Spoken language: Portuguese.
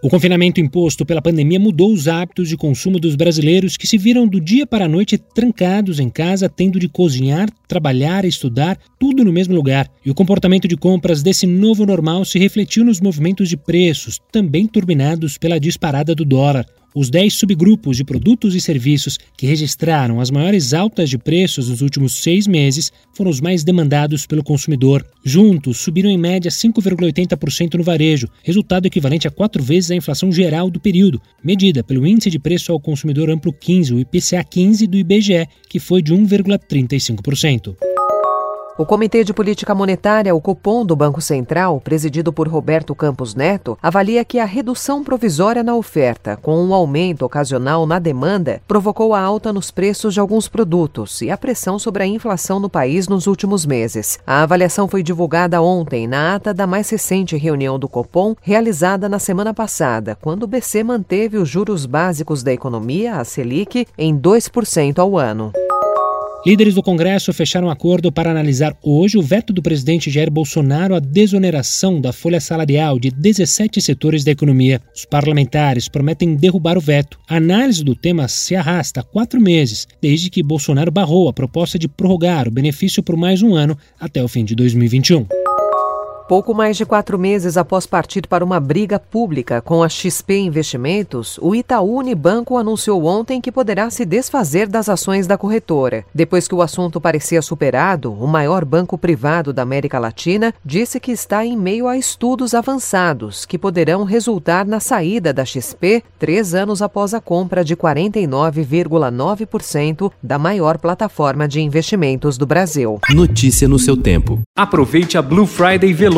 O confinamento imposto pela pandemia mudou os hábitos de consumo dos brasileiros que se viram do dia para a noite trancados em casa, tendo de cozinhar, trabalhar, estudar, tudo no mesmo lugar. E o comportamento de compras desse novo normal se refletiu nos movimentos de preços, também turbinados pela disparada do dólar. Os 10 subgrupos de produtos e serviços que registraram as maiores altas de preços nos últimos seis meses foram os mais demandados pelo consumidor. Juntos, subiram em média 5,80% no varejo, resultado equivalente a quatro vezes a inflação geral do período, medida pelo Índice de Preço ao Consumidor Amplo 15, o IPCA 15 do IBGE, que foi de 1,35%. O Comitê de Política Monetária, o Copom do Banco Central, presidido por Roberto Campos Neto, avalia que a redução provisória na oferta, com um aumento ocasional na demanda, provocou a alta nos preços de alguns produtos e a pressão sobre a inflação no país nos últimos meses. A avaliação foi divulgada ontem na ata da mais recente reunião do Copom, realizada na semana passada, quando o BC manteve os juros básicos da economia, a Selic, em 2% ao ano. Líderes do Congresso fecharam acordo para analisar hoje o veto do presidente Jair Bolsonaro à desoneração da folha salarial de 17 setores da economia. Os parlamentares prometem derrubar o veto. A análise do tema se arrasta há quatro meses, desde que Bolsonaro barrou a proposta de prorrogar o benefício por mais um ano até o fim de 2021. Pouco mais de quatro meses após partir para uma briga pública com a XP Investimentos, o Itaú Unibanco anunciou ontem que poderá se desfazer das ações da corretora. Depois que o assunto parecia superado, o maior banco privado da América Latina disse que está em meio a estudos avançados que poderão resultar na saída da XP três anos após a compra de 49,9% da maior plataforma de investimentos do Brasil. Notícia no seu tempo. Aproveite a Blue Friday Veloz